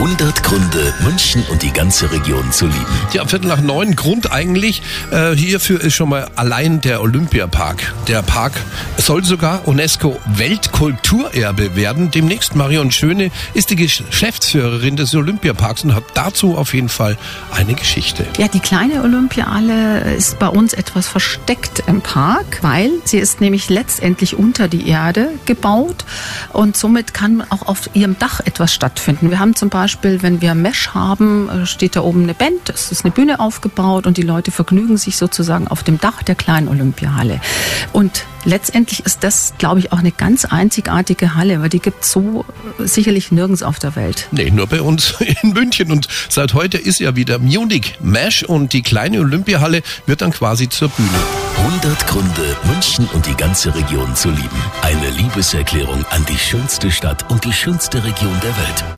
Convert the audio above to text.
100 Gründe, München und die ganze Region zu lieben. Ja, Viertel nach neun. Grund eigentlich äh, hierfür ist schon mal allein der Olympiapark. Der Park soll sogar UNESCO Weltkulturerbe werden. Demnächst Marion Schöne ist die Geschäftsführerin des Olympiaparks und hat dazu auf jeden Fall eine Geschichte. Ja, die kleine Olympiahalle ist bei uns etwas versteckt im Park, weil sie ist nämlich letztendlich unter die Erde gebaut und somit kann auch auf ihrem Dach etwas stattfinden. Wir haben zum Beispiel, wenn wir Mesh haben, äh, steht da oben eine Band, es ist eine Bühne aufgebaut und die Leute vergnügen sich sozusagen auf dem Dach der kleinen Olympiahalle. Und letztendlich ist das, glaube ich, auch eine ganz einzigartige Halle, weil die gibt es so sicherlich nirgends auf der Welt. Nee, nur bei uns in München. Und seit heute ist ja wieder Munich Mesh und die kleine Olympiahalle wird dann quasi zur Bühne. 100 Gründe, München und die ganze Region zu lieben. Eine Liebeserklärung an die schönste Stadt und die schönste Region der Welt.